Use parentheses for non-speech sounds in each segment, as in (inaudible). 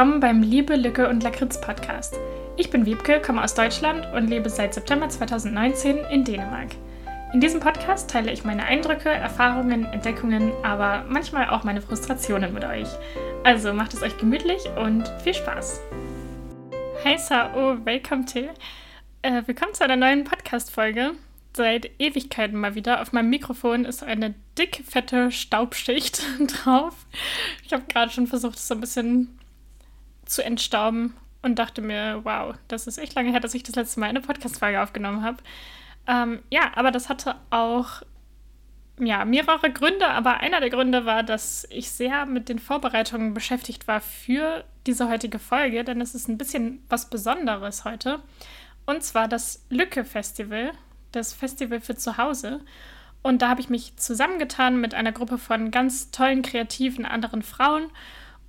willkommen beim Liebe, Lücke und Lakritz Podcast. Ich bin Wiebke, komme aus Deutschland und lebe seit September 2019 in Dänemark. In diesem Podcast teile ich meine Eindrücke, Erfahrungen, Entdeckungen, aber manchmal auch meine Frustrationen mit euch. Also macht es euch gemütlich und viel Spaß. Hi Sao, welcome to. Äh, willkommen zu einer neuen Podcast-Folge seit Ewigkeiten mal wieder. Auf meinem Mikrofon ist eine dick, fette Staubschicht (laughs) drauf. Ich habe gerade schon versucht, es so ein bisschen zu entstauben und dachte mir, wow, das ist echt lange her, dass ich das letzte Mal eine Podcast-Folge aufgenommen habe. Ähm, ja, aber das hatte auch ja, mehrere Gründe, aber einer der Gründe war, dass ich sehr mit den Vorbereitungen beschäftigt war für diese heutige Folge, denn es ist ein bisschen was Besonderes heute. Und zwar das Lücke-Festival, das Festival für zu Hause. Und da habe ich mich zusammengetan mit einer Gruppe von ganz tollen, kreativen anderen Frauen.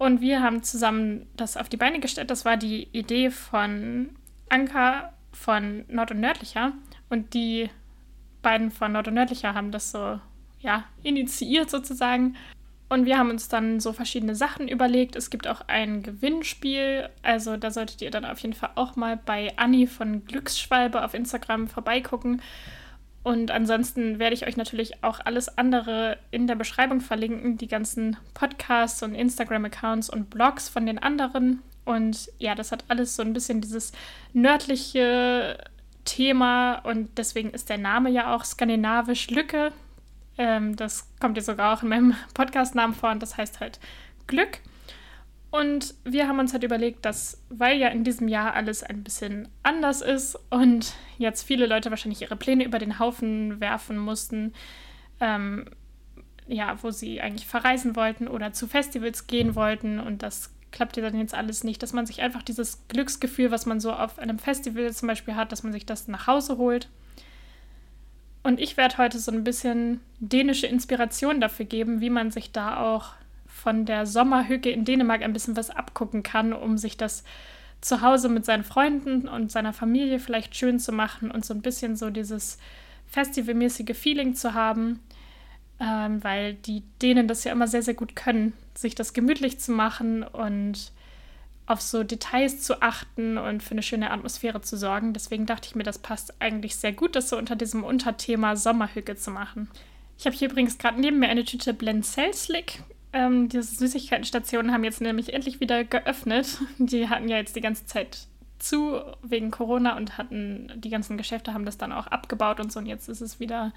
Und wir haben zusammen das auf die Beine gestellt. Das war die Idee von Anka von Nord und Nördlicher. Und die beiden von Nord und Nördlicher haben das so, ja, initiiert sozusagen. Und wir haben uns dann so verschiedene Sachen überlegt. Es gibt auch ein Gewinnspiel. Also da solltet ihr dann auf jeden Fall auch mal bei Anni von Glücksschwalbe auf Instagram vorbeigucken. Und ansonsten werde ich euch natürlich auch alles andere in der Beschreibung verlinken. Die ganzen Podcasts und Instagram-Accounts und Blogs von den anderen. Und ja, das hat alles so ein bisschen dieses nördliche Thema. Und deswegen ist der Name ja auch skandinavisch Lücke. Ähm, das kommt ja sogar auch in meinem (laughs) Podcast-Namen vor und das heißt halt Glück. Und wir haben uns halt überlegt, dass, weil ja in diesem Jahr alles ein bisschen anders ist und jetzt viele Leute wahrscheinlich ihre Pläne über den Haufen werfen mussten, ähm, ja, wo sie eigentlich verreisen wollten oder zu Festivals gehen wollten und das klappt ja dann jetzt alles nicht, dass man sich einfach dieses Glücksgefühl, was man so auf einem Festival zum Beispiel hat, dass man sich das nach Hause holt. Und ich werde heute so ein bisschen dänische Inspiration dafür geben, wie man sich da auch von der Sommerhücke in Dänemark ein bisschen was abgucken kann, um sich das zu Hause mit seinen Freunden und seiner Familie vielleicht schön zu machen und so ein bisschen so dieses festivalmäßige Feeling zu haben, ähm, weil die Dänen das ja immer sehr, sehr gut können, sich das gemütlich zu machen und auf so Details zu achten und für eine schöne Atmosphäre zu sorgen. Deswegen dachte ich mir, das passt eigentlich sehr gut, das so unter diesem Unterthema Sommerhücke zu machen. Ich habe hier übrigens gerade neben mir eine Tüte Blend Slick. Ähm, diese Süßigkeitenstationen haben jetzt nämlich endlich wieder geöffnet. Die hatten ja jetzt die ganze Zeit zu wegen Corona und hatten die ganzen Geschäfte haben das dann auch abgebaut und so und jetzt ist es wieder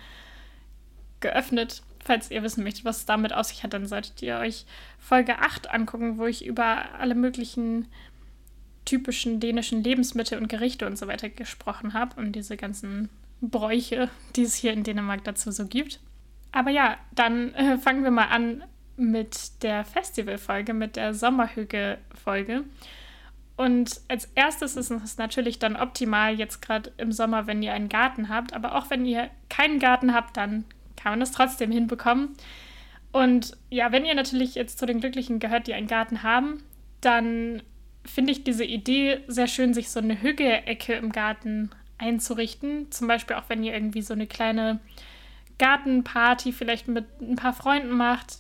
geöffnet. Falls ihr wissen möchtet, was es damit aus sich hat, dann solltet ihr euch Folge 8 angucken, wo ich über alle möglichen typischen dänischen Lebensmittel und Gerichte und so weiter gesprochen habe und diese ganzen Bräuche, die es hier in Dänemark dazu so gibt. Aber ja, dann äh, fangen wir mal an mit der Festivalfolge, mit der Sommerhüge-Folge. Und als erstes ist es natürlich dann optimal, jetzt gerade im Sommer, wenn ihr einen Garten habt. Aber auch wenn ihr keinen Garten habt, dann kann man das trotzdem hinbekommen. Und ja, wenn ihr natürlich jetzt zu den Glücklichen gehört, die einen Garten haben, dann finde ich diese Idee sehr schön, sich so eine Hügge-Ecke im Garten einzurichten. Zum Beispiel auch, wenn ihr irgendwie so eine kleine Gartenparty vielleicht mit ein paar Freunden macht.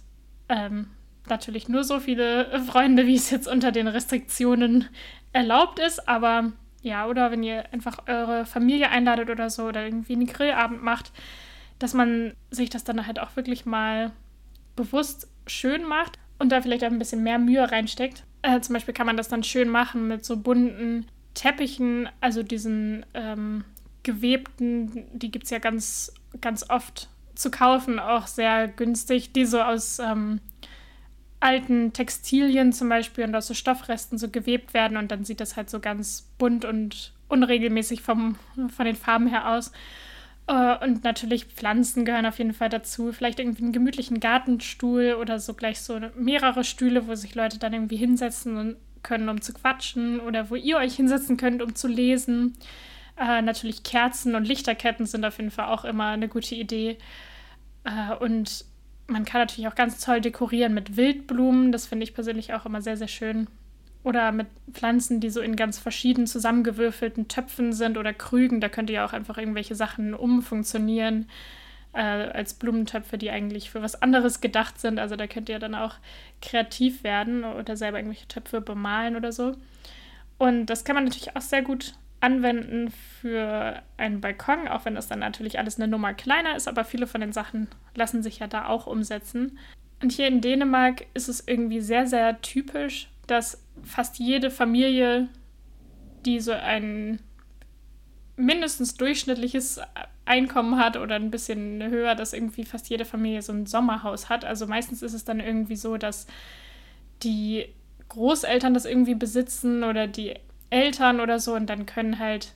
Ähm, natürlich nur so viele Freunde, wie es jetzt unter den Restriktionen erlaubt ist, aber ja, oder wenn ihr einfach eure Familie einladet oder so oder irgendwie einen Grillabend macht, dass man sich das dann halt auch wirklich mal bewusst schön macht und da vielleicht auch ein bisschen mehr Mühe reinsteckt. Äh, zum Beispiel kann man das dann schön machen mit so bunten Teppichen, also diesen ähm, gewebten, die gibt es ja ganz, ganz oft zu kaufen, auch sehr günstig, die so aus ähm, alten Textilien zum Beispiel und aus so Stoffresten so gewebt werden und dann sieht das halt so ganz bunt und unregelmäßig vom, von den Farben her aus. Uh, und natürlich Pflanzen gehören auf jeden Fall dazu. Vielleicht irgendwie einen gemütlichen Gartenstuhl oder so gleich so mehrere Stühle, wo sich Leute dann irgendwie hinsetzen können, um zu quatschen oder wo ihr euch hinsetzen könnt, um zu lesen. Uh, natürlich Kerzen und Lichterketten sind auf jeden Fall auch immer eine gute Idee. Uh, und man kann natürlich auch ganz toll dekorieren mit Wildblumen. Das finde ich persönlich auch immer sehr, sehr schön. Oder mit Pflanzen, die so in ganz verschieden zusammengewürfelten Töpfen sind oder Krügen. Da könnt ihr auch einfach irgendwelche Sachen umfunktionieren. äh, als Blumentöpfe, die eigentlich für was anderes gedacht sind. Also da könnt ihr dann auch kreativ werden oder selber irgendwelche Töpfe bemalen oder so. Und das kann man natürlich auch sehr gut anwenden für einen Balkon, auch wenn das dann natürlich alles eine Nummer kleiner ist, aber viele von den Sachen lassen sich ja da auch umsetzen. Und hier in Dänemark ist es irgendwie sehr, sehr typisch, dass fast jede Familie, die so ein mindestens durchschnittliches Einkommen hat oder ein bisschen höher, dass irgendwie fast jede Familie so ein Sommerhaus hat. Also meistens ist es dann irgendwie so, dass die Großeltern das irgendwie besitzen oder die Eltern oder so und dann können halt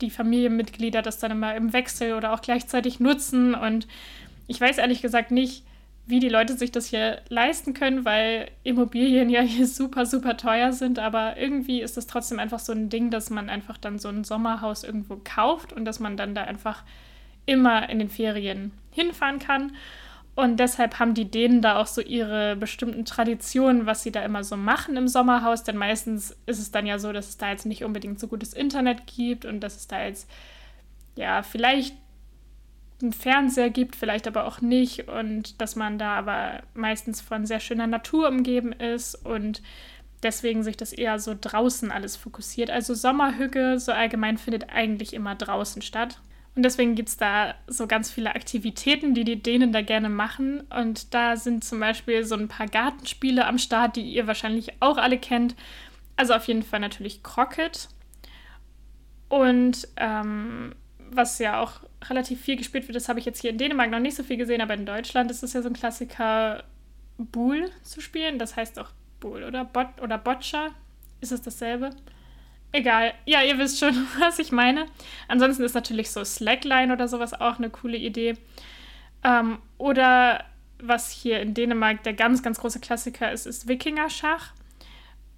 die Familienmitglieder das dann immer im Wechsel oder auch gleichzeitig nutzen und ich weiß ehrlich gesagt nicht, wie die Leute sich das hier leisten können, weil Immobilien ja hier super, super teuer sind. Aber irgendwie ist es trotzdem einfach so ein Ding, dass man einfach dann so ein Sommerhaus irgendwo kauft und dass man dann da einfach immer in den Ferien hinfahren kann. Und deshalb haben die Dänen da auch so ihre bestimmten Traditionen, was sie da immer so machen im Sommerhaus. Denn meistens ist es dann ja so, dass es da jetzt nicht unbedingt so gutes Internet gibt und dass es da jetzt ja vielleicht einen Fernseher gibt, vielleicht aber auch nicht und dass man da aber meistens von sehr schöner Natur umgeben ist und deswegen sich das eher so draußen alles fokussiert. Also Sommerhügge so allgemein findet eigentlich immer draußen statt. Und deswegen gibt es da so ganz viele Aktivitäten, die die Dänen da gerne machen. Und da sind zum Beispiel so ein paar Gartenspiele am Start, die ihr wahrscheinlich auch alle kennt. Also auf jeden Fall natürlich Crockett. Und ähm, was ja auch relativ viel gespielt wird, das habe ich jetzt hier in Dänemark noch nicht so viel gesehen, aber in Deutschland ist es ja so ein Klassiker, Bull zu spielen. Das heißt auch Bull oder Bot oder Boccia. Ist es dasselbe? Egal. Ja, ihr wisst schon, (laughs) was ich meine. Ansonsten ist natürlich so Slackline oder sowas auch eine coole Idee. Ähm, oder was hier in Dänemark der ganz, ganz große Klassiker ist, ist Wikingerschach.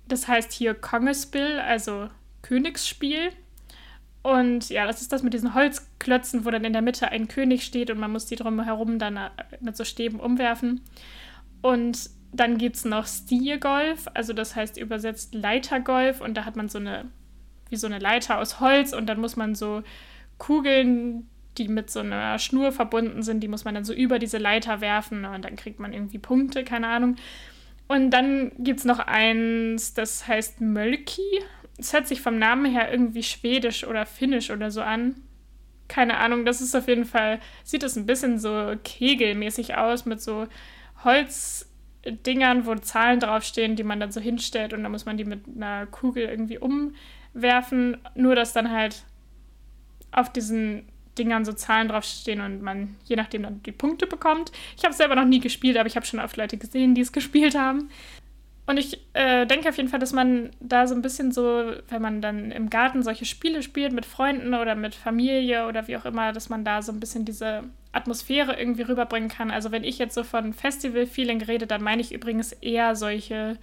Das heißt hier Kongespiel, also Königsspiel. Und ja, das ist das mit diesen Holzklötzen, wo dann in der Mitte ein König steht und man muss die drumherum dann äh, mit so Stäben umwerfen. Und dann gibt es noch Stiergolf, also das heißt übersetzt Leitergolf und da hat man so eine, wie so eine Leiter aus Holz und dann muss man so Kugeln, die mit so einer Schnur verbunden sind, die muss man dann so über diese Leiter werfen und dann kriegt man irgendwie Punkte, keine Ahnung. Und dann gibt es noch eins, das heißt Mölki es hört sich vom Namen her irgendwie schwedisch oder finnisch oder so an. Keine Ahnung, das ist auf jeden Fall, sieht es ein bisschen so kegelmäßig aus mit so Holzdingern, wo Zahlen draufstehen, die man dann so hinstellt und dann muss man die mit einer Kugel irgendwie umwerfen. Nur, dass dann halt auf diesen Dingern so Zahlen draufstehen und man je nachdem dann die Punkte bekommt. Ich habe es selber noch nie gespielt, aber ich habe schon oft Leute gesehen, die es (laughs) gespielt haben. Und ich äh, denke auf jeden Fall, dass man da so ein bisschen so, wenn man dann im Garten solche Spiele spielt mit Freunden oder mit Familie oder wie auch immer, dass man da so ein bisschen diese Atmosphäre irgendwie rüberbringen kann. Also wenn ich jetzt so von Festival-Feeling rede, dann meine ich übrigens eher solche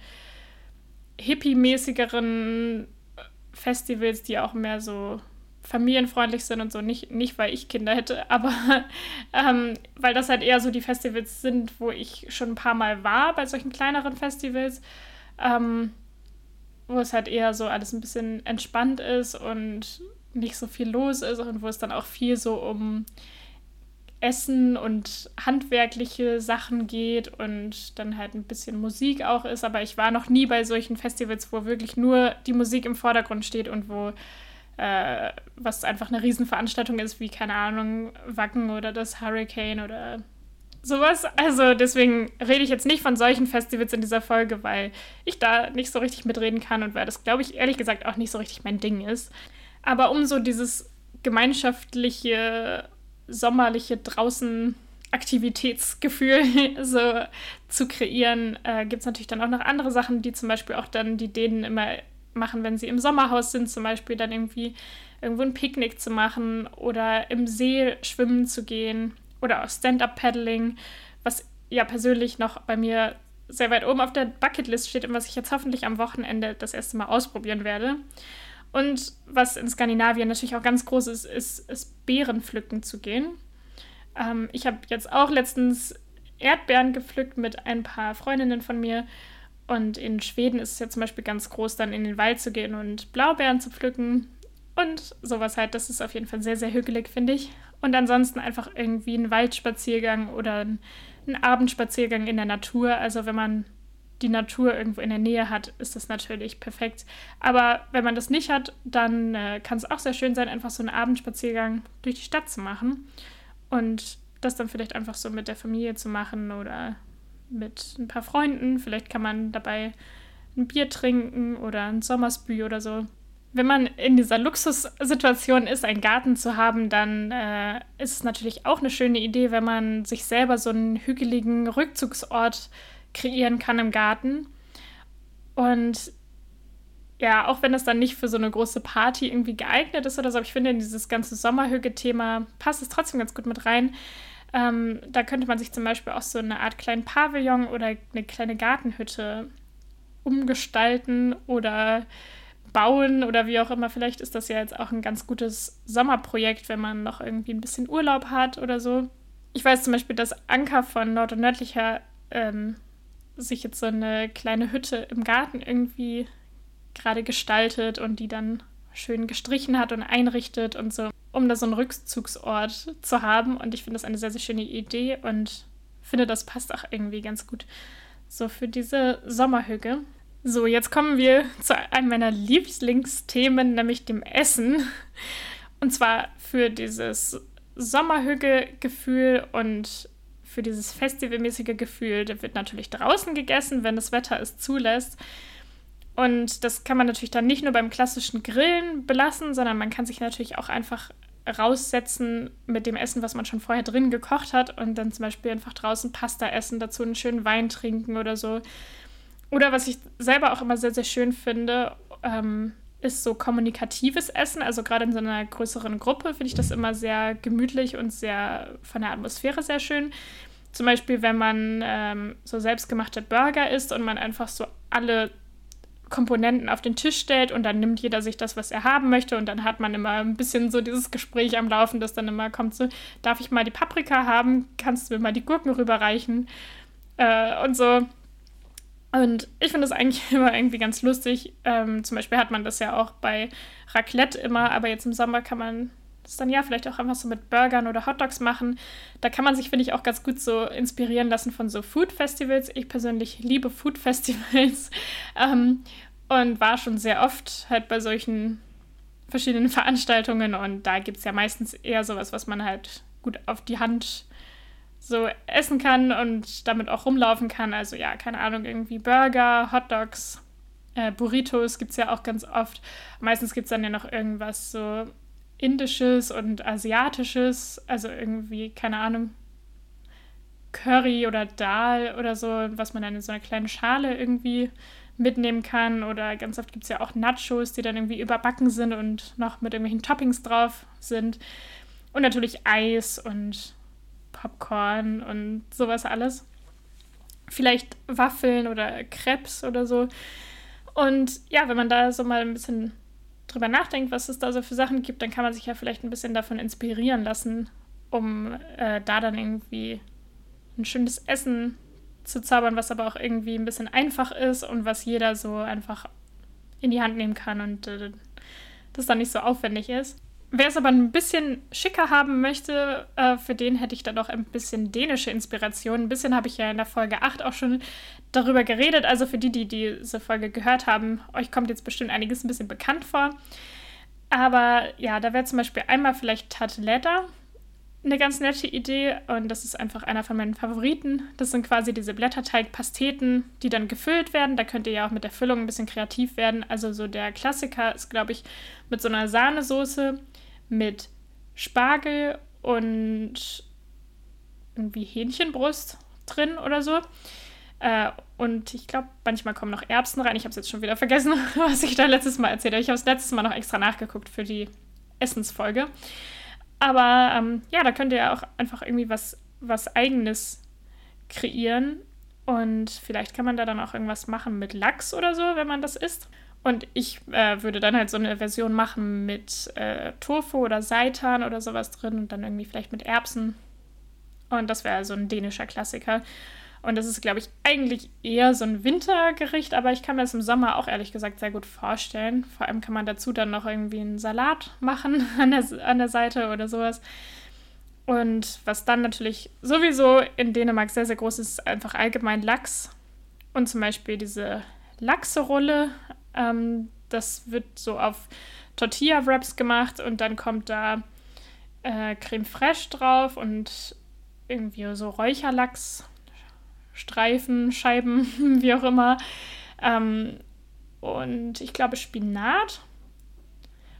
hippie-mäßigeren Festivals, die auch mehr so familienfreundlich sind und so. Nicht, nicht weil ich Kinder hätte, (laughs) aber ähm, weil das halt eher so die Festivals sind, wo ich schon ein paar Mal war bei solchen kleineren Festivals. Ähm, wo es halt eher so alles ein bisschen entspannt ist und nicht so viel los ist und wo es dann auch viel so um Essen und handwerkliche Sachen geht und dann halt ein bisschen Musik auch ist. Aber ich war noch nie bei solchen Festivals, wo wirklich nur die Musik im Vordergrund steht und wo äh, was einfach eine Riesenveranstaltung ist, wie, keine Ahnung, Wacken oder das Hurricane oder sowas. Also deswegen rede ich jetzt nicht von solchen Festivals in dieser Folge, weil ich da nicht so richtig mitreden kann und weil das, glaube ich, ehrlich gesagt auch nicht so richtig mein Ding ist. Aber um so dieses gemeinschaftliche, sommerliche draußen Aktivitätsgefühl (laughs) so zu kreieren, äh, gibt es natürlich dann auch noch andere Sachen, die zum Beispiel auch dann die Dänen immer machen, wenn sie im Sommerhaus sind, zum Beispiel dann irgendwie irgendwo ein Picknick zu machen oder im See schwimmen zu gehen oder auch Stand-up-Paddling, was ja persönlich noch bei mir sehr weit oben auf der Bucketlist steht und was ich jetzt hoffentlich am Wochenende das erste Mal ausprobieren werde. Und was in Skandinavien natürlich auch ganz groß ist, ist, ist Beeren pflücken zu gehen. Ähm, ich habe jetzt auch letztens Erdbeeren gepflückt mit ein paar Freundinnen von mir und in Schweden ist es ja zum Beispiel ganz groß, dann in den Wald zu gehen und Blaubeeren zu pflücken und sowas halt. Das ist auf jeden Fall sehr, sehr hügelig, finde ich. Und ansonsten einfach irgendwie ein Waldspaziergang oder ein, ein Abendspaziergang in der Natur. Also wenn man die Natur irgendwo in der Nähe hat, ist das natürlich perfekt. Aber wenn man das nicht hat, dann äh, kann es auch sehr schön sein, einfach so einen Abendspaziergang durch die Stadt zu machen. Und das dann vielleicht einfach so mit der Familie zu machen oder mit ein paar Freunden. Vielleicht kann man dabei ein Bier trinken oder ein Sommersbü oder so. Wenn man in dieser Luxussituation ist, einen Garten zu haben, dann äh, ist es natürlich auch eine schöne Idee, wenn man sich selber so einen hügeligen Rückzugsort kreieren kann im Garten. Und ja, auch wenn es dann nicht für so eine große Party irgendwie geeignet ist oder so, aber ich finde, in dieses ganze Sommerhüge-Thema passt es trotzdem ganz gut mit rein. Ähm, da könnte man sich zum Beispiel auch so eine Art kleinen Pavillon oder eine kleine Gartenhütte umgestalten oder bauen oder wie auch immer. Vielleicht ist das ja jetzt auch ein ganz gutes Sommerprojekt, wenn man noch irgendwie ein bisschen Urlaub hat oder so. Ich weiß zum Beispiel, dass Anker von Nord- und Nördlicher ähm, sich jetzt so eine kleine Hütte im Garten irgendwie gerade gestaltet und die dann schön gestrichen hat und einrichtet und so um da so einen Rückzugsort zu haben. Und ich finde das eine sehr, sehr schöne Idee und finde, das passt auch irgendwie ganz gut so für diese Sommerhüge. So, jetzt kommen wir zu einem meiner Lieblingsthemen, nämlich dem Essen. Und zwar für dieses Sommerhüge-Gefühl und für dieses festivalmäßige Gefühl. Da wird natürlich draußen gegessen, wenn das Wetter es zulässt. Und das kann man natürlich dann nicht nur beim klassischen Grillen belassen, sondern man kann sich natürlich auch einfach raussetzen mit dem Essen, was man schon vorher drin gekocht hat und dann zum Beispiel einfach draußen Pasta essen, dazu einen schönen Wein trinken oder so. Oder was ich selber auch immer sehr, sehr schön finde, ähm, ist so kommunikatives Essen. Also gerade in so einer größeren Gruppe finde ich das immer sehr gemütlich und sehr von der Atmosphäre sehr schön. Zum Beispiel, wenn man ähm, so selbstgemachte Burger isst und man einfach so alle Komponenten auf den Tisch stellt und dann nimmt jeder sich das, was er haben möchte und dann hat man immer ein bisschen so dieses Gespräch am Laufen, das dann immer kommt so, darf ich mal die Paprika haben? Kannst du mir mal die Gurken rüberreichen? Äh, und so. Und ich finde das eigentlich (laughs) immer irgendwie ganz lustig. Ähm, zum Beispiel hat man das ja auch bei Raclette immer, aber jetzt im Sommer kann man das dann ja vielleicht auch einfach so mit Burgern oder Hotdogs machen. Da kann man sich, finde ich, auch ganz gut so inspirieren lassen von so Food-Festivals. Ich persönlich liebe Food-Festivals (laughs) ähm, und war schon sehr oft halt bei solchen verschiedenen (laughs) Veranstaltungen und da gibt es ja meistens eher sowas, was man halt gut auf die Hand so essen kann und damit auch rumlaufen kann. Also ja, keine Ahnung, irgendwie Burger, Hotdogs, äh, Burritos gibt es ja auch ganz oft. Meistens gibt es dann ja noch irgendwas so indisches und asiatisches, also irgendwie, keine Ahnung, Curry oder Dal oder so, was man dann in so einer kleinen Schale irgendwie mitnehmen kann. Oder ganz oft gibt es ja auch Nachos, die dann irgendwie überbacken sind und noch mit irgendwelchen Toppings drauf sind. Und natürlich Eis und Popcorn und sowas alles. Vielleicht Waffeln oder Crepes oder so. Und ja, wenn man da so mal ein bisschen drüber nachdenkt, was es da so für Sachen gibt, dann kann man sich ja vielleicht ein bisschen davon inspirieren lassen, um äh, da dann irgendwie ein schönes Essen zu zaubern, was aber auch irgendwie ein bisschen einfach ist und was jeder so einfach in die Hand nehmen kann und äh, das dann nicht so aufwendig ist. Wer es aber ein bisschen schicker haben möchte, äh, für den hätte ich dann noch ein bisschen dänische Inspiration. Ein bisschen habe ich ja in der Folge 8 auch schon darüber geredet. Also für die, die diese Folge gehört haben, euch kommt jetzt bestimmt einiges ein bisschen bekannt vor. Aber ja, da wäre zum Beispiel einmal vielleicht Tarteletta eine ganz nette Idee und das ist einfach einer von meinen Favoriten. Das sind quasi diese Blätterteigpasteten, die dann gefüllt werden. Da könnt ihr ja auch mit der Füllung ein bisschen kreativ werden. Also so der Klassiker ist, glaube ich, mit so einer Sahnesoße mit Spargel und irgendwie Hähnchenbrust drin oder so. Äh, und ich glaube, manchmal kommen noch Erbsen rein. Ich habe es jetzt schon wieder vergessen, (laughs) was ich da letztes Mal erzählt habe. Ich habe es letztes Mal noch extra nachgeguckt für die Essensfolge. Aber ähm, ja, da könnt ihr auch einfach irgendwie was, was Eigenes kreieren. Und vielleicht kann man da dann auch irgendwas machen mit Lachs oder so, wenn man das isst. Und ich äh, würde dann halt so eine Version machen mit äh, Tofu oder Seitan oder sowas drin und dann irgendwie vielleicht mit Erbsen. Und das wäre so ein dänischer Klassiker. Und das ist, glaube ich, eigentlich eher so ein Wintergericht, aber ich kann mir das im Sommer auch ehrlich gesagt sehr gut vorstellen. Vor allem kann man dazu dann noch irgendwie einen Salat machen (laughs) an der, an der Seite oder sowas. Und was dann natürlich sowieso in Dänemark sehr, sehr groß ist, ist einfach allgemein Lachs. Und zum Beispiel diese Lachserolle. Ähm, das wird so auf Tortilla-Wraps gemacht und dann kommt da äh, Creme fraiche drauf und irgendwie so Räucherlachs, Streifen, Scheiben, (laughs) wie auch immer. Ähm, und ich glaube Spinat.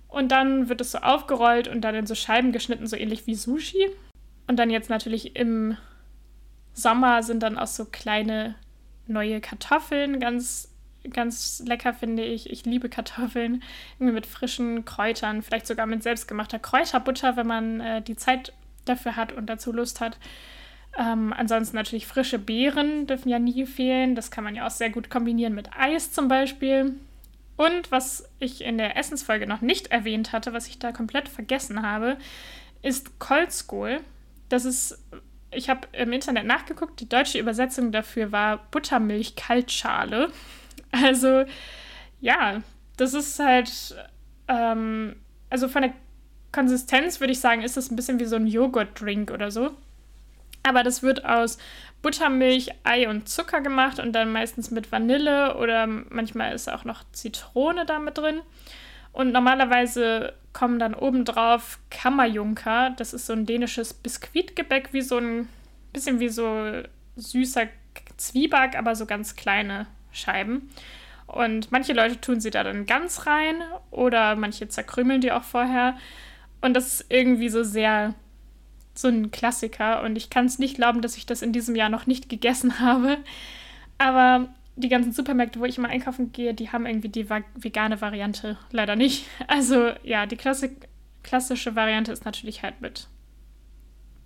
Und dann wird es so aufgerollt und dann in so Scheiben geschnitten, so ähnlich wie Sushi. Und dann jetzt natürlich im Sommer sind dann auch so kleine neue Kartoffeln, ganz, ganz lecker finde ich. Ich liebe Kartoffeln, irgendwie mit frischen Kräutern, vielleicht sogar mit selbstgemachter Kräuterbutter, wenn man äh, die Zeit dafür hat und dazu Lust hat. Ähm, ansonsten natürlich frische Beeren dürfen ja nie fehlen. Das kann man ja auch sehr gut kombinieren mit Eis zum Beispiel. Und was ich in der Essensfolge noch nicht erwähnt hatte, was ich da komplett vergessen habe, ist Kolzkohl. Das ist, ich habe im Internet nachgeguckt, die deutsche Übersetzung dafür war Buttermilch-Kaltschale. (laughs) Also, ja, das ist halt, ähm, also von der Konsistenz würde ich sagen, ist das ein bisschen wie so ein Joghurt-Drink oder so. Aber das wird aus Buttermilch, Ei und Zucker gemacht und dann meistens mit Vanille oder manchmal ist auch noch Zitrone da mit drin. Und normalerweise kommen dann obendrauf Kammerjunker. Das ist so ein dänisches Biskuitgebäck, wie so ein bisschen wie so süßer Zwieback, aber so ganz kleine Scheiben. Und manche Leute tun sie da dann ganz rein oder manche zerkrümeln die auch vorher. Und das ist irgendwie so sehr so ein Klassiker und ich kann es nicht glauben, dass ich das in diesem Jahr noch nicht gegessen (laughs) habe. Aber die ganzen Supermärkte, wo ich immer einkaufen gehe, die haben irgendwie die vegane Variante leider nicht. (laughs) Also ja, die Klassik klassische Variante ist natürlich halt mit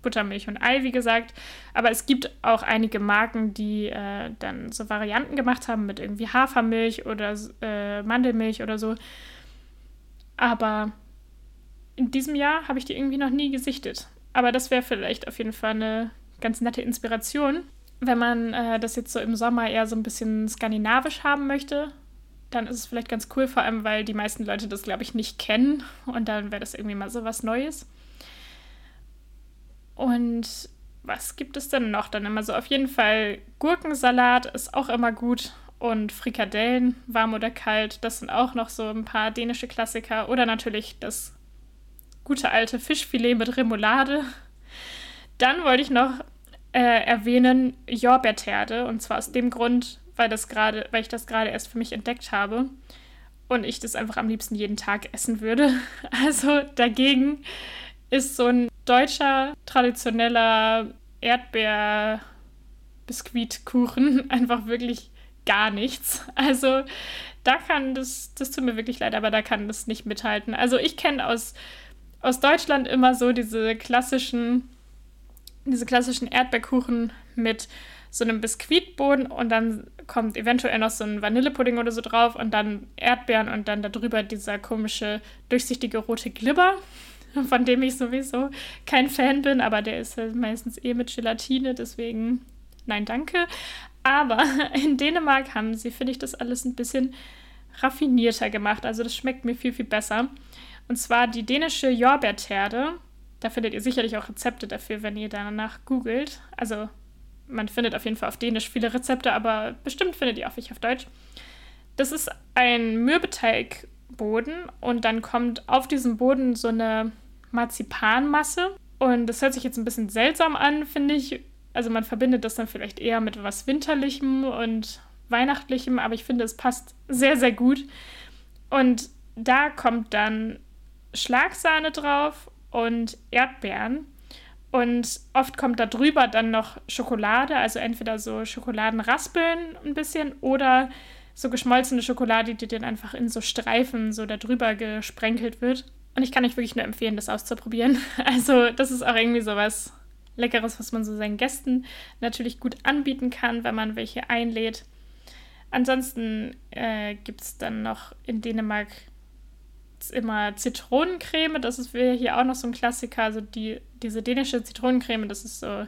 Buttermilch und Ei, wie gesagt. Aber es gibt auch einige Marken, die äh, dann so Varianten gemacht haben mit irgendwie Hafermilch oder äh, Mandelmilch oder so. Aber in diesem Jahr habe ich die irgendwie noch nie gesichtet. Aber das wäre vielleicht auf jeden Fall eine ganz nette Inspiration. Wenn man äh, das jetzt so im Sommer eher so ein bisschen skandinavisch haben möchte, dann ist es vielleicht ganz cool, vor allem weil die meisten Leute das, glaube ich, nicht kennen. Und dann wäre das irgendwie mal so was Neues. Und was gibt es denn noch? Dann immer so auf jeden Fall Gurkensalat ist auch immer gut. Und Frikadellen, warm oder kalt, das sind auch noch so ein paar dänische Klassiker. Oder natürlich das gute alte Fischfilet mit Remoulade. Dann wollte ich noch äh, erwähnen Jorbärterde und zwar aus dem Grund, weil das gerade, weil ich das gerade erst für mich entdeckt habe und ich das einfach am liebsten jeden Tag essen würde. (laughs) Also dagegen ist so ein deutscher traditioneller Erdbeer-Biskuitkuchen (laughs) einfach wirklich gar nichts. Also da kann das, das tut mir wirklich leid, aber da kann das nicht mithalten. Also ich kenne aus aus Deutschland immer so diese klassischen, diese klassischen Erdbeerkuchen mit so einem Biskuitboden und dann kommt eventuell noch so ein Vanillepudding oder so drauf und dann Erdbeeren und dann darüber dieser komische durchsichtige rote Glibber, (laughs) von dem ich sowieso kein Fan bin, aber der ist halt meistens eh mit Gelatine, deswegen nein, danke. Aber (laughs) in Dänemark haben sie, finde ich, das alles ein bisschen raffinierter gemacht. Also das schmeckt mir viel, viel besser. Und zwar die dänische Jorbärterde. Da findet ihr sicherlich auch Rezepte dafür, wenn ihr danach googelt. Also man findet auf jeden Fall auf Dänisch viele Rezepte, aber bestimmt findet ihr auch welche auf Deutsch. Das ist ein Mürbeteigboden und dann kommt auf diesem Boden so eine Marzipanmasse. Und das hört sich jetzt ein bisschen seltsam an, finde ich. Also man verbindet das dann vielleicht eher mit was Winterlichem und Weihnachtlichem, aber ich finde, es passt sehr, sehr gut. Und da kommt dann Schlagsahne drauf und Erdbeeren. Und oft kommt da drüber dann noch Schokolade, also entweder so Schokoladenraspeln ein bisschen oder so geschmolzene Schokolade, die dann einfach in so Streifen so da drüber gesprenkelt wird. Und ich kann euch wirklich nur empfehlen, das auszuprobieren. (laughs) Also, das ist auch irgendwie so was Leckeres, was man so seinen Gästen natürlich gut anbieten kann, wenn man welche einlädt. Ansonsten äh, gibt es dann noch in Dänemark immer Zitronencreme. Das ist hier auch noch so ein Klassiker. Also die, diese dänische Zitronencreme, das ist so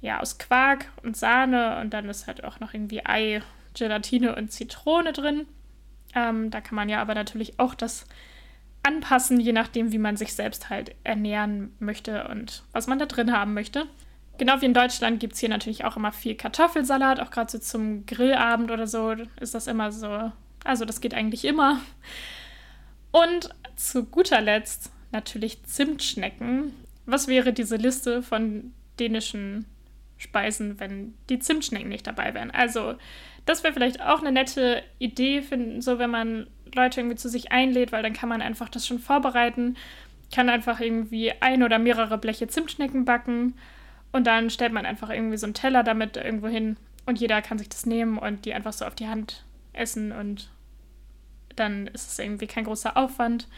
ja aus Quark und Sahne und dann ist halt auch noch irgendwie Ei, Gelatine und Zitrone drin. Ähm, da kann man ja aber natürlich auch das anpassen, je nachdem, wie man sich selbst halt ernähren möchte und was man da drin haben möchte. Genau wie in Deutschland gibt es hier natürlich auch immer viel Kartoffelsalat, auch gerade so zum Grillabend oder so ist das immer so. Also das geht eigentlich immer. Und zu guter Letzt natürlich Zimtschnecken. Was wäre diese Liste von dänischen Speisen, wenn die Zimtschnecken nicht dabei wären? Also das wäre vielleicht auch eine nette Idee, finden, so wenn man Leute irgendwie zu sich einlädt, weil dann kann man einfach das schon vorbereiten, kann einfach irgendwie ein oder mehrere Bleche Zimtschnecken backen und dann stellt man einfach irgendwie so einen Teller damit irgendwo hin und jeder kann sich das nehmen und die einfach so auf die Hand essen und dann ist es irgendwie kein großer Aufwand.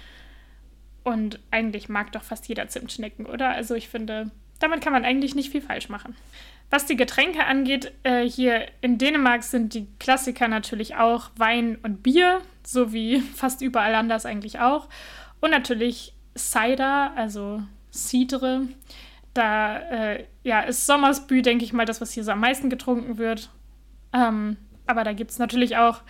Und eigentlich mag doch fast jeder Zimtschnecken, oder? Also ich finde, damit kann man eigentlich nicht viel falsch machen. Was die Getränke angeht, äh, hier in Dänemark sind die Klassiker natürlich auch Wein und Bier, so wie (laughs) fast überall anders eigentlich auch. Und natürlich Cider, also Cidre. Da äh, ja, ist Sommersbü, denke ich mal, das, was hier so am meisten getrunken wird. Ähm, aber da gibt es natürlich auch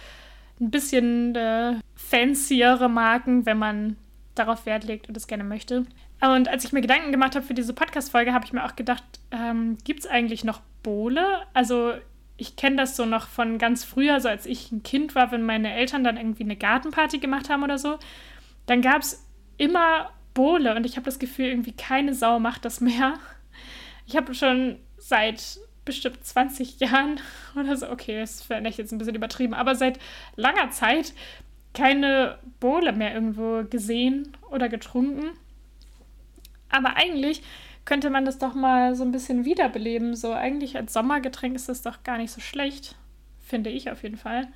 ein bisschen äh, fanciere Marken, wenn man darauf Wert legt und es gerne möchte. Und als ich mir Gedanken gemacht habe für diese Podcast-Folge, habe ich mir auch gedacht, ähm, gibt es eigentlich noch Bowle? Also ich kenne das so noch von ganz früher, so als ich ein Kind war, wenn meine Eltern dann irgendwie eine Gartenparty gemacht haben oder so. Dann gab es immer Bohle und ich habe das Gefühl, irgendwie keine Sau macht das mehr. Ich habe schon seit bestimmt 20 Jahren (laughs) oder so, okay, das ist vielleicht jetzt ein bisschen übertrieben, aber seit langer Zeit keine Bohle mehr irgendwo gesehen oder getrunken. Aber eigentlich könnte man das doch mal so ein bisschen wiederbeleben. So eigentlich als Sommergetränk ist das doch gar nicht so schlecht, finde ich auf jeden Fall.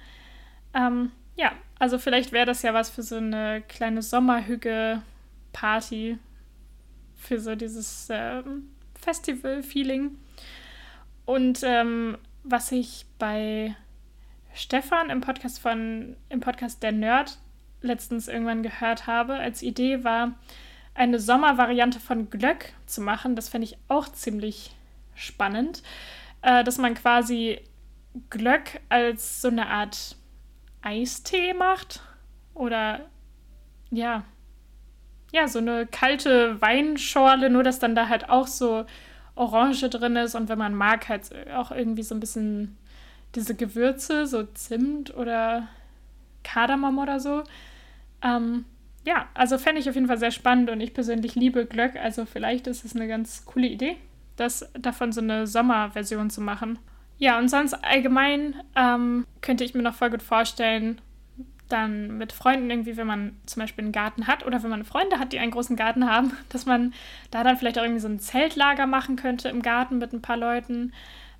Ähm, ja, also vielleicht wäre das ja was für so eine kleine Sommerhüge Party, für so dieses ähm, Festival-Feeling. Und ähm, was ich bei Stefan im Podcast von im Podcast Der Nerd letztens irgendwann gehört habe, als Idee war, eine Sommervariante von Glöck zu machen. Das fände ich auch ziemlich spannend, äh, dass man quasi Glöck als so eine Art Eistee macht oder ja, ja, so eine kalte Weinschorle, nur dass dann da halt auch so Orange drin ist und wenn man mag, halt auch irgendwie so ein bisschen diese Gewürze, so Zimt oder Kardamom oder so. Ähm, ja, also fände ich auf jeden Fall sehr spannend und ich persönlich liebe Glöck, also vielleicht ist es eine ganz coole Idee, das davon so eine Sommerversion zu machen. Ja, und sonst allgemein ähm, könnte ich mir noch voll gut vorstellen, dann mit Freunden irgendwie, wenn man zum Beispiel einen Garten hat oder wenn man Freunde hat, die einen großen Garten haben, (laughs) dass man da dann vielleicht auch irgendwie so ein Zeltlager machen könnte im Garten mit ein paar Leuten.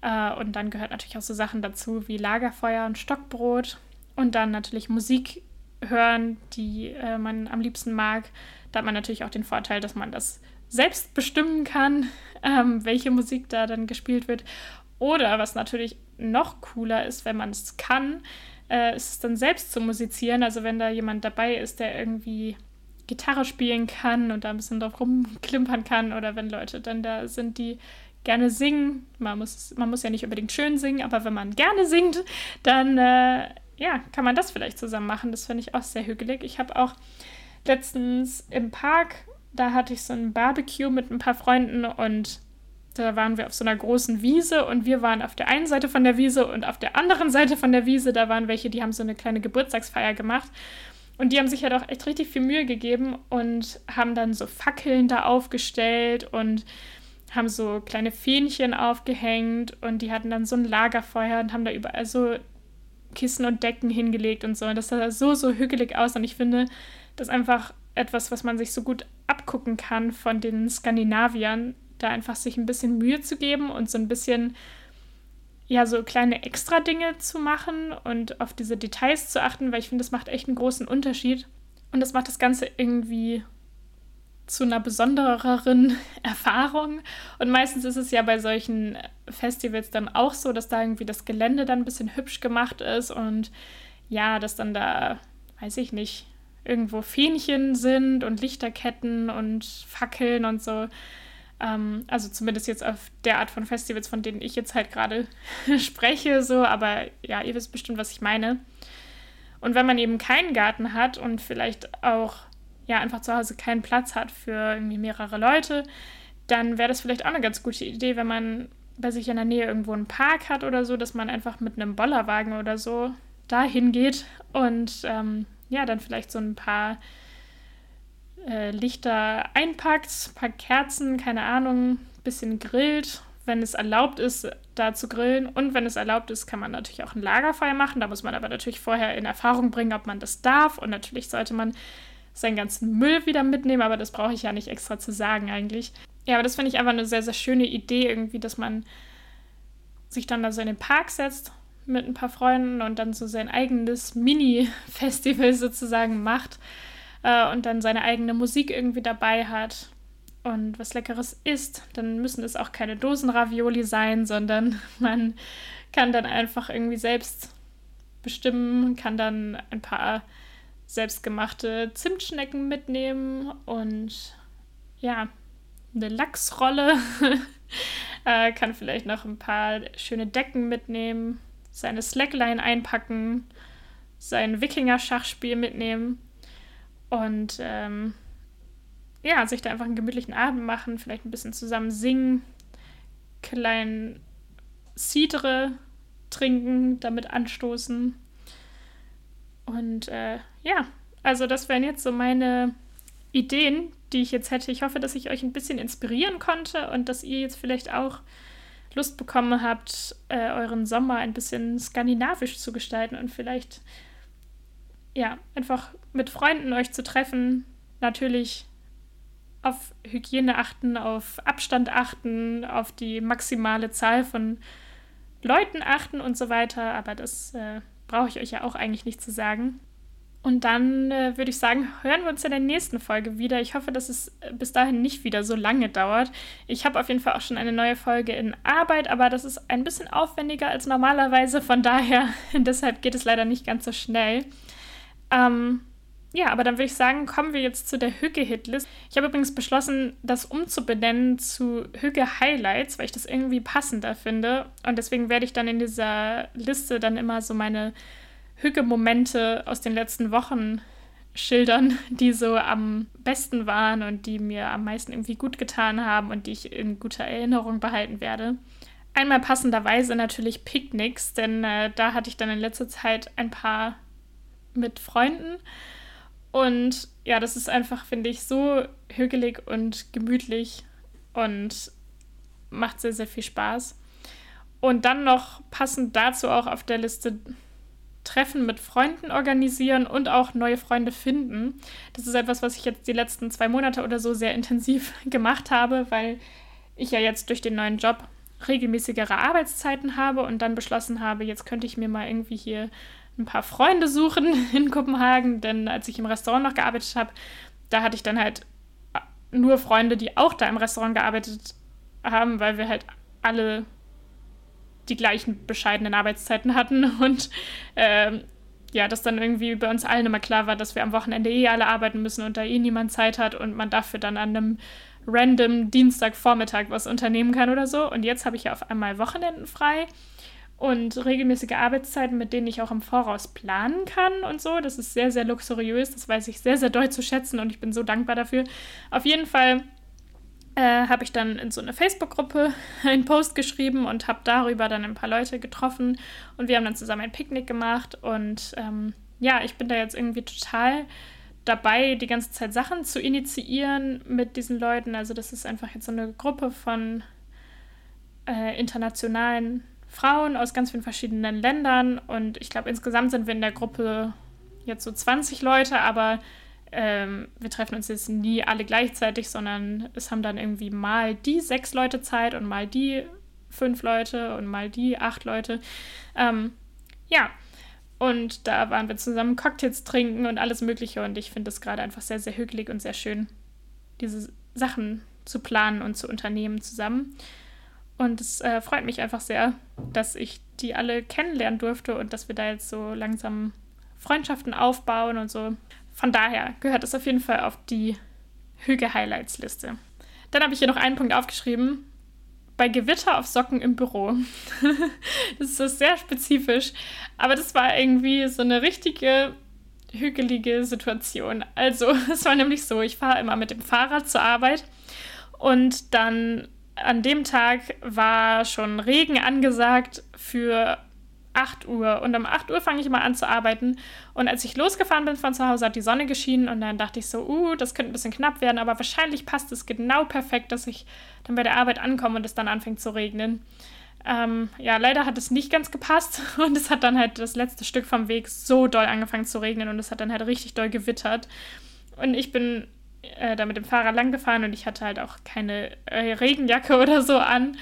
Äh, und dann gehört natürlich auch so Sachen dazu wie Lagerfeuer und Stockbrot und dann natürlich Musik hören, die äh, man am liebsten mag. Da hat man natürlich auch den Vorteil, dass man das selbst bestimmen kann, (laughs) ähm, welche Musik da dann gespielt wird. Oder was natürlich noch cooler ist, wenn man es kann, äh, ist es dann selbst zu musizieren. Also wenn da jemand dabei ist, der irgendwie Gitarre spielen kann und da ein bisschen drauf rumklimpern kann oder wenn Leute dann da sind, die gerne singen. Man muss, man muss ja nicht unbedingt schön singen, aber wenn man gerne singt, dann äh, ja, kann man das vielleicht zusammen machen. Das finde ich auch sehr hügelig. Ich habe auch letztens im Park, da hatte ich so ein Barbecue mit ein paar Freunden und da waren wir auf so einer großen Wiese und wir waren auf der einen Seite von der Wiese und auf der anderen Seite von der Wiese, da waren welche, die haben so eine kleine Geburtstagsfeier gemacht. Und die haben sich ja halt doch echt richtig viel Mühe gegeben und haben dann so Fackeln da aufgestellt und haben so kleine Fähnchen aufgehängt und die hatten dann so ein Lagerfeuer und haben da überall so Kissen und Decken hingelegt und so. Und das sah so, so hügelig aus. Und ich finde, das ist einfach etwas, was man sich so gut abgucken kann von den Skandinaviern, da einfach sich ein bisschen Mühe zu geben und so ein bisschen ja so kleine extra Dinge zu machen und auf diese Details zu achten, weil ich finde, das macht echt einen großen Unterschied und das macht das Ganze irgendwie zu einer besondereren (laughs) Erfahrung. Und meistens ist es ja bei solchen Festivals dann auch so, dass da irgendwie das Gelände dann ein bisschen hübsch gemacht ist und ja, dass dann da, weiß ich nicht, irgendwo Fähnchen sind und Lichterketten und Fackeln und so. Ähm, also zumindest jetzt auf der Art von Festivals, von denen ich jetzt halt gerade (laughs) spreche, so, aber ja, ihr wisst bestimmt, was ich meine. Und wenn man eben keinen Garten hat und vielleicht auch ja einfach zu Hause keinen Platz hat für irgendwie mehrere Leute, dann wäre das vielleicht auch eine ganz gute Idee, wenn man bei sich in der Nähe irgendwo einen Park hat oder so, dass man einfach mit einem Bollerwagen oder so dahin geht und ähm, ja, dann vielleicht so ein paar äh, Lichter einpackt, ein paar Kerzen, keine Ahnung, bisschen grillt, wenn es erlaubt ist, da zu grillen. Und wenn es erlaubt ist, kann man natürlich auch ein Lagerfeuer machen. Da muss man aber natürlich vorher in Erfahrung bringen, ob man das darf. Und natürlich sollte man seinen ganzen Müll wieder mitnehmen, aber das brauche ich ja nicht extra zu sagen eigentlich. Ja, aber das finde ich einfach eine sehr, sehr schöne Idee irgendwie, dass man sich dann da so in den Park setzt mit ein paar Freunden und dann so sein eigenes Mini-Festival (laughs) sozusagen macht äh, und dann seine eigene Musik irgendwie dabei hat und was Leckeres isst, dann müssen es auch keine Dosenravioli sein, sondern (laughs) man kann dann einfach irgendwie selbst bestimmen, kann dann ein paar selbstgemachte Zimtschnecken mitnehmen und ja, eine Lachsrolle, (laughs) äh, kann vielleicht noch ein paar schöne Decken mitnehmen, seine Slackline einpacken, sein Wikinger-Schachspiel mitnehmen und ähm, ja, sich da einfach einen gemütlichen Abend machen, vielleicht ein bisschen zusammen singen, kleinen Cidre trinken, damit anstoßen. Und äh, ja, also das wären jetzt so meine Ideen, die ich jetzt hätte. Ich hoffe, dass ich euch ein bisschen inspirieren konnte und dass ihr jetzt vielleicht auch Lust bekommen habt, äh, euren Sommer ein bisschen skandinavisch zu gestalten und vielleicht ja, einfach mit Freunden euch zu treffen. Natürlich auf Hygiene achten, auf Abstand achten, auf die maximale Zahl von Leuten achten und so weiter. Aber das äh, brauche ich euch ja auch eigentlich nicht zu sagen. Und dann äh, würde ich sagen, hören wir uns in der nächsten Folge wieder. Ich hoffe, dass es äh, bis dahin nicht wieder so lange dauert. Ich habe auf jeden Fall auch schon eine neue Folge in Arbeit, aber das ist ein bisschen aufwendiger als normalerweise. Von daher, (laughs) deshalb geht es leider nicht ganz so schnell. Ähm, ja, aber dann würde ich sagen, kommen wir jetzt zu der Hücke-Hitlist. Ich habe übrigens beschlossen, das umzubenennen zu Hücke-Highlights, weil ich das irgendwie passender finde. Und deswegen werde ich dann in dieser Liste dann immer so meine Hücke-Momente aus den letzten Wochen schildern, die so am besten waren und die mir am meisten irgendwie gut getan haben und die ich in guter Erinnerung behalten werde. Einmal passenderweise natürlich Picknicks, denn äh, da hatte ich dann in letzter Zeit ein paar mit Freunden. Und ja, das ist einfach, finde ich, so hügelig und gemütlich und macht sehr, sehr viel Spaß. Und dann noch passend dazu auch auf der Liste Treffen mit Freunden organisieren und auch neue Freunde finden. Das ist etwas, was ich jetzt die letzten zwei Monate oder so sehr intensiv (laughs) gemacht habe, weil ich ja jetzt durch den neuen Job regelmäßigere Arbeitszeiten habe und dann beschlossen habe, jetzt könnte ich mir mal irgendwie hier ein paar Freunde suchen (laughs) in Kopenhagen, denn als ich im Restaurant noch gearbeitet habe, da hatte ich dann halt nur Freunde, die auch da im Restaurant gearbeitet haben, weil wir halt alle die gleichen bescheidenen Arbeitszeiten hatten (laughs) und ähm, ja, dass dann irgendwie bei uns allen immer klar war, dass wir am Wochenende eh alle arbeiten müssen und da eh niemand Zeit hat und man dafür dann an einem random Dienstagvormittag was unternehmen kann oder so. Und jetzt habe ich ja auf einmal Wochenenden frei und regelmäßige Arbeitszeiten, mit denen ich auch im Voraus planen kann und so. Das ist sehr, sehr luxuriös. Das weiß ich sehr, sehr doll zu schätzen und ich bin so dankbar dafür. Auf jeden Fall äh, habe ich dann in so eine Facebook-Gruppe (laughs) einen Post geschrieben und habe darüber dann ein paar Leute getroffen und wir haben dann zusammen ein Picknick gemacht und ähm, ja, ich bin da jetzt irgendwie total dabei, die ganze Zeit Sachen zu initiieren mit diesen Leuten. Also das ist einfach jetzt so eine Gruppe von äh, internationalen Frauen aus ganz vielen verschiedenen Ländern und ich glaube, insgesamt sind wir in der Gruppe jetzt so 20 Leute, aber ähm, wir treffen uns jetzt nie alle gleichzeitig, sondern es haben dann irgendwie mal die sechs Leute Zeit und mal die fünf Leute und mal die acht Leute. Ähm, ja, und da waren wir zusammen Cocktails trinken und alles Mögliche und ich finde es gerade einfach sehr, sehr hügelig und sehr schön, diese Sachen zu planen und zu unternehmen zusammen. Und es äh, freut mich einfach sehr, dass ich die alle kennenlernen durfte und dass wir da jetzt so langsam Freundschaften aufbauen und so. Von daher gehört es auf jeden Fall auf die Hüge-Highlights-Liste. Dann habe ich hier noch einen Punkt aufgeschrieben. Bei Gewitter auf Socken im Büro. (laughs) das ist sehr spezifisch. Aber das war irgendwie so eine richtige hügelige Situation. Also, (laughs) es war nämlich so, ich fahre immer mit dem Fahrrad zur Arbeit und dann an dem Tag war schon Regen angesagt für 8 Uhr. Und um 8 Uhr fange ich immer an zu arbeiten. Und als ich losgefahren bin von zu Hause, hat die Sonne geschienen. Und dann dachte ich so, uh, das könnte ein bisschen knapp werden. Aber wahrscheinlich passt es genau perfekt, dass ich dann bei der Arbeit ankomme und es dann anfängt zu regnen. Ähm, ja, leider hat es nicht ganz gepasst. (laughs) Und es hat dann halt das letzte Stück vom Weg so doll angefangen zu regnen. Und es hat dann halt richtig doll gewittert. Und ich bin äh, da mit dem Fahrrad lang gefahren und ich hatte halt auch keine äh, Regenjacke (laughs) oder so an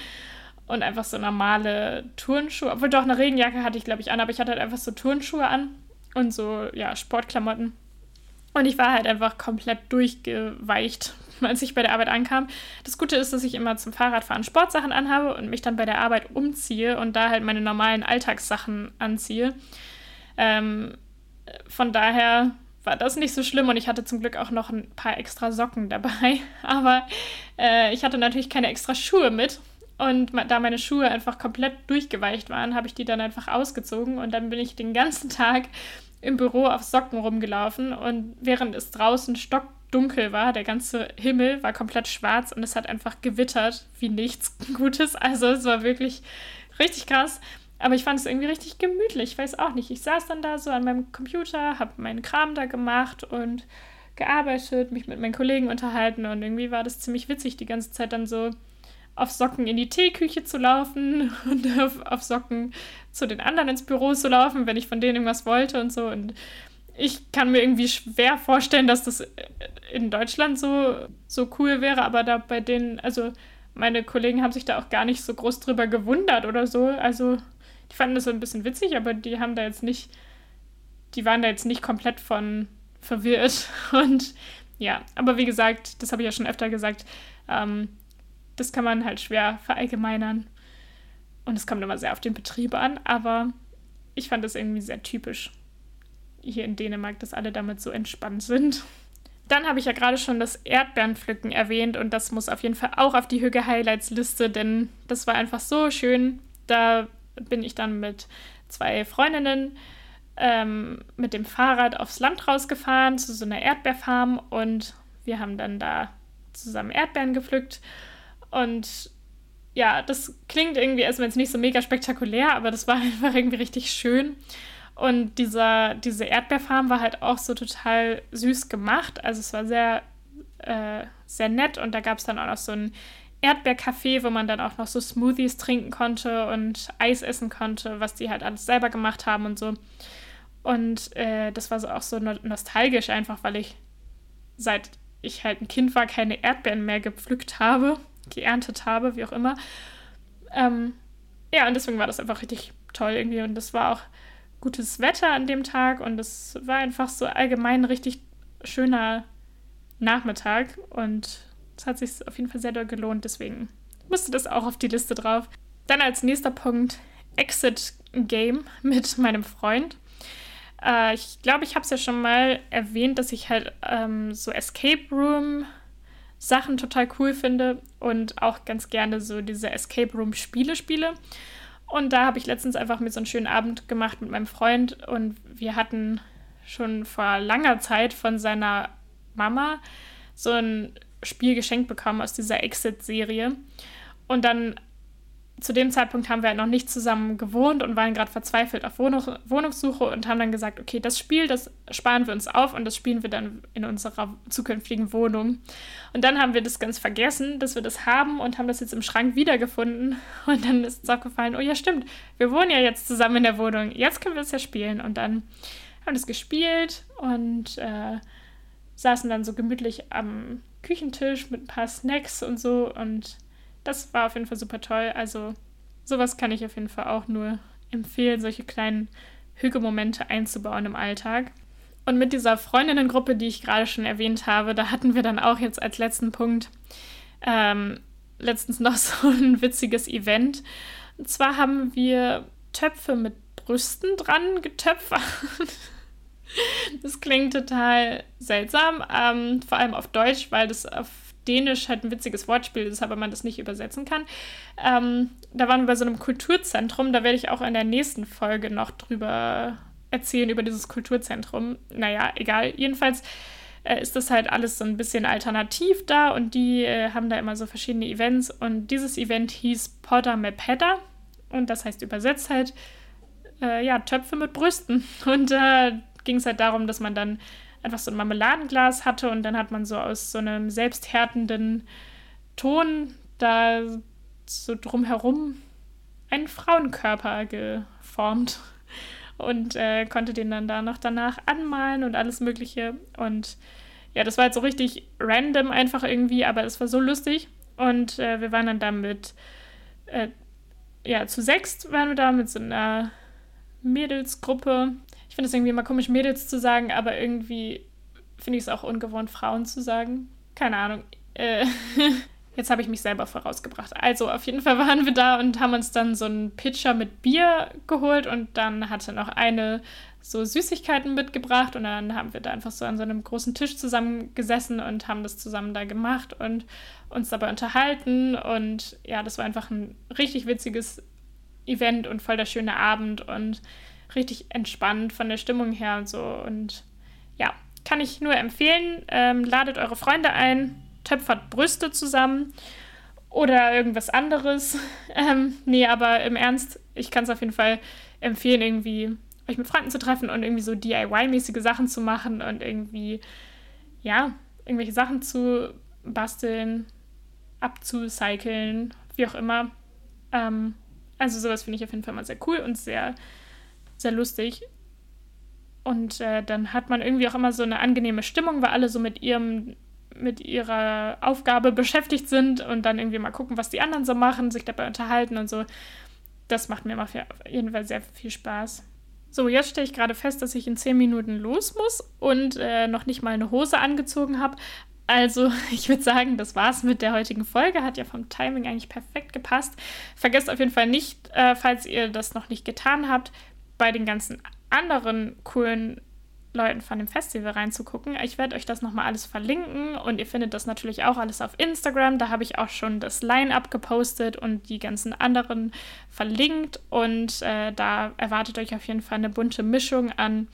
und einfach so normale Turnschuhe. Obwohl doch eine Regenjacke hatte ich, glaube ich, an, aber ich hatte halt einfach so Turnschuhe an und so, ja, Sportklamotten. Und ich war halt einfach komplett durchgeweicht, (laughs) als ich bei der Arbeit ankam. Das Gute ist, dass ich immer zum Fahrradfahren Sportsachen anhabe und mich dann bei der Arbeit umziehe und da halt meine normalen Alltagssachen anziehe. Ähm, von daher war das nicht so schlimm und ich hatte zum Glück auch noch ein paar extra Socken dabei. (laughs) Aber äh, ich hatte natürlich keine extra Schuhe mit. Und da meine Schuhe einfach komplett durchgeweicht waren, habe ich die dann einfach ausgezogen und dann bin ich den ganzen (laughs) Tag im Büro auf Socken rumgelaufen und während es draußen stockdunkel war, der ganze Himmel war komplett schwarz und es hat einfach gewittert wie nichts (laughs) Gutes. Also es war wirklich richtig krass. Aber ich fand es irgendwie richtig gemütlich. Ich weiß auch nicht. Ich saß dann da so an meinem Computer, habe meinen Kram da gemacht und gearbeitet, mich mit meinen Kollegen unterhalten und irgendwie war das ziemlich witzig, die ganze Zeit dann so auf Socken in die Teeküche zu laufen (laughs) und auf, auf Socken zu den anderen ins Büro zu laufen, wenn ich von denen irgendwas wollte und so. Und ich kann mir irgendwie schwer vorstellen, dass das in Deutschland so, so cool wäre, aber da bei denen, also meine Kollegen haben sich da auch gar nicht so groß drüber gewundert oder so. Also die fanden das so ein bisschen witzig, aber die haben da jetzt nicht, die waren da jetzt nicht komplett von verwirrt. (laughs) Und ja, aber wie gesagt, das habe ich ja schon öfter gesagt, ähm, das kann man halt schwer verallgemeinern. Und es kommt immer sehr auf den Betrieb an, aber ich fand das irgendwie sehr typisch hier in Dänemark, dass alle damit so entspannt sind. Dann habe ich ja gerade schon das Erdbeerenpflücken erwähnt und das muss auf jeden Fall auch auf die Hüge Highlights Liste, denn das war einfach so schön. Da bin ich dann mit zwei Freundinnen ähm, mit dem Fahrrad aufs Land rausgefahren zu so einer Erdbeerfarm und wir haben dann da zusammen Erdbeeren gepflückt und ja, das klingt irgendwie erstmal jetzt nicht so mega spektakulär, aber das war (laughs) einfach irgendwie richtig schön. Und dieser, diese Erdbeerfarm war halt auch so total süß gemacht. Also es war sehr, äh, sehr nett und da gab es dann auch noch so ein Erdbeercafé, wo man dann auch noch so Smoothies trinken konnte und Eis essen konnte, was die halt alles selber gemacht haben und so. Und äh, das war so auch so nostalgisch einfach, weil ich seit ich halt ein Kind war, keine Erdbeeren mehr gepflückt habe geerntet habe, wie auch immer. Ähm, ja, und deswegen war das einfach richtig toll irgendwie. Und das war auch gutes Wetter an dem Tag und es war einfach so allgemein ein richtig schöner Nachmittag und es hat sich auf jeden Fall sehr doll gelohnt, deswegen musste das auch auf die Liste drauf. Dann als nächster Punkt Exit Game mit (laughs) meinem Freund. Äh, ich glaube, ich habe es ja schon mal erwähnt, dass ich halt ähm, so Escape Room Sachen total cool finde und auch ganz gerne so diese Escape Room Spiele spiele. Und da habe ich letztens einfach mit so einen schönen Abend gemacht mit meinem Freund und wir hatten schon vor langer Zeit von seiner Mama so ein Spiel geschenkt bekommen aus dieser Exit-Serie. Und dann zu dem Zeitpunkt haben wir halt noch nicht zusammen gewohnt und waren gerade verzweifelt auf Wohnung, Wohnungssuche und haben dann gesagt, okay, das Spiel, das sparen wir uns auf und das spielen wir dann in unserer zukünftigen Wohnung. Und dann haben wir das ganz vergessen, dass wir das haben und haben das jetzt im Schrank wiedergefunden. Und dann ist uns aufgefallen, oh ja, stimmt, wir wohnen ja jetzt zusammen in der Wohnung, jetzt können wir es ja spielen. Und dann haben wir das gespielt und äh, saßen dann so gemütlich am Küchentisch mit ein paar Snacks und so und das war auf jeden Fall super toll. Also sowas kann ich auf jeden Fall auch nur empfehlen, solche kleinen Hügelmomente einzubauen im Alltag. Und mit dieser Freundinnengruppe, die ich gerade schon erwähnt habe, da hatten wir dann auch jetzt als letzten Punkt ähm, letztens noch (laughs) so ein witziges Event. Und zwar haben wir Töpfe mit Brüsten dran getöpfert. (laughs) das klingt total seltsam, ähm, vor allem auf Deutsch, weil das auf Dänisch halt ein witziges Wortspiel ist, aber man das nicht übersetzen kann. Ähm, da waren wir bei so einem Kulturzentrum, da werde ich auch in der nächsten Folge noch drüber erzählen über dieses Kulturzentrum. Naja, egal. Jedenfalls äh, ist das halt alles so ein bisschen alternativ da und die äh, haben da immer so verschiedene Events und dieses Event hieß Potter Mepeda und das heißt übersetzt halt, äh, ja, Töpfe mit Brüsten. (laughs) Und da ging es halt darum, dass man dann einfach so ein Marmeladenglas hatte und dann hat man so aus so einem selbsthärtenden Ton da so drumherum einen Frauenkörper geformt und äh, konnte den dann da noch danach anmalen und alles Mögliche. Und ja, das war halt so richtig random einfach irgendwie, aber es war so lustig. Und äh, wir waren dann da mit, äh, ja, zu sechst waren wir da mit so einer Mädelsgruppe. Ich finde es irgendwie immer komisch, Mädels zu sagen, aber irgendwie finde ich es auch ungewohnt, Frauen zu sagen. Keine Ahnung. Äh, (laughs) Jetzt habe ich mich selber vorausgebracht. Also auf jeden Fall waren wir da und haben uns dann so einen Pitcher mit Bier geholt und dann hatte noch eine so Süßigkeiten mitgebracht und dann haben wir da einfach so an so einem großen Tisch zusammen gesessen und haben das zusammen da gemacht und uns dabei unterhalten und ja, das war einfach ein richtig witziges Event und voll der schöne Abend und richtig entspannt von der Stimmung her und so und ja, kann ich nur empfehlen. Ähm, ladet eure Freunde ein, töpfert Brüste zusammen oder irgendwas anderes. (laughs) Ähm, nee, aber im Ernst, ich kann es auf jeden Fall empfehlen, irgendwie euch mit Freunden zu treffen und irgendwie so DIY-mäßige Sachen zu machen und irgendwie, ja, irgendwelche Sachen zu basteln, abzucyceln, wie auch immer. Ähm, also sowas finde ich auf jeden Fall mal sehr cool und sehr, sehr lustig. Und äh, dann hat man irgendwie auch immer so eine angenehme Stimmung, weil alle so mit ihrem mit ihrer Aufgabe beschäftigt sind und dann irgendwie mal gucken, was die anderen so machen, sich dabei unterhalten und so. Das macht mir auf jeden Fall sehr viel Spaß. So, jetzt stelle ich gerade fest, dass ich in 10 Minuten los muss und äh, noch nicht mal eine Hose angezogen habe. Also, (laughs) ich würde sagen, das war's mit der heutigen Folge. Hat ja vom Timing eigentlich perfekt gepasst. Vergesst auf jeden Fall nicht, äh, falls ihr das noch nicht getan habt, bei den ganzen anderen coolen Leuten von dem Festival reinzugucken. Ich werde euch das nochmal alles verlinken und ihr findet das natürlich auch alles auf Instagram. Da habe ich auch schon das Line-up gepostet und die ganzen anderen verlinkt. Und äh, da erwartet euch auf jeden Fall eine bunte Mischung an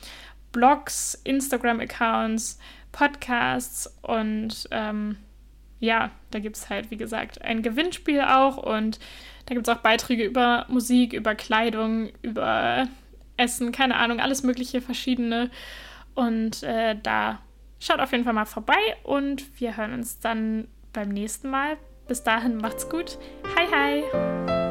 Blogs, Instagram-Accounts, Podcasts und ähm, ja, da gibt es halt, wie gesagt, ein Gewinnspiel auch und da gibt es auch Beiträge über Musik, über Kleidung, über Essen, keine Ahnung, alles mögliche verschiedene. Und äh, da schaut auf jeden Fall mal vorbei und wir hören uns dann beim nächsten Mal. Bis dahin macht's gut. Hi, hi!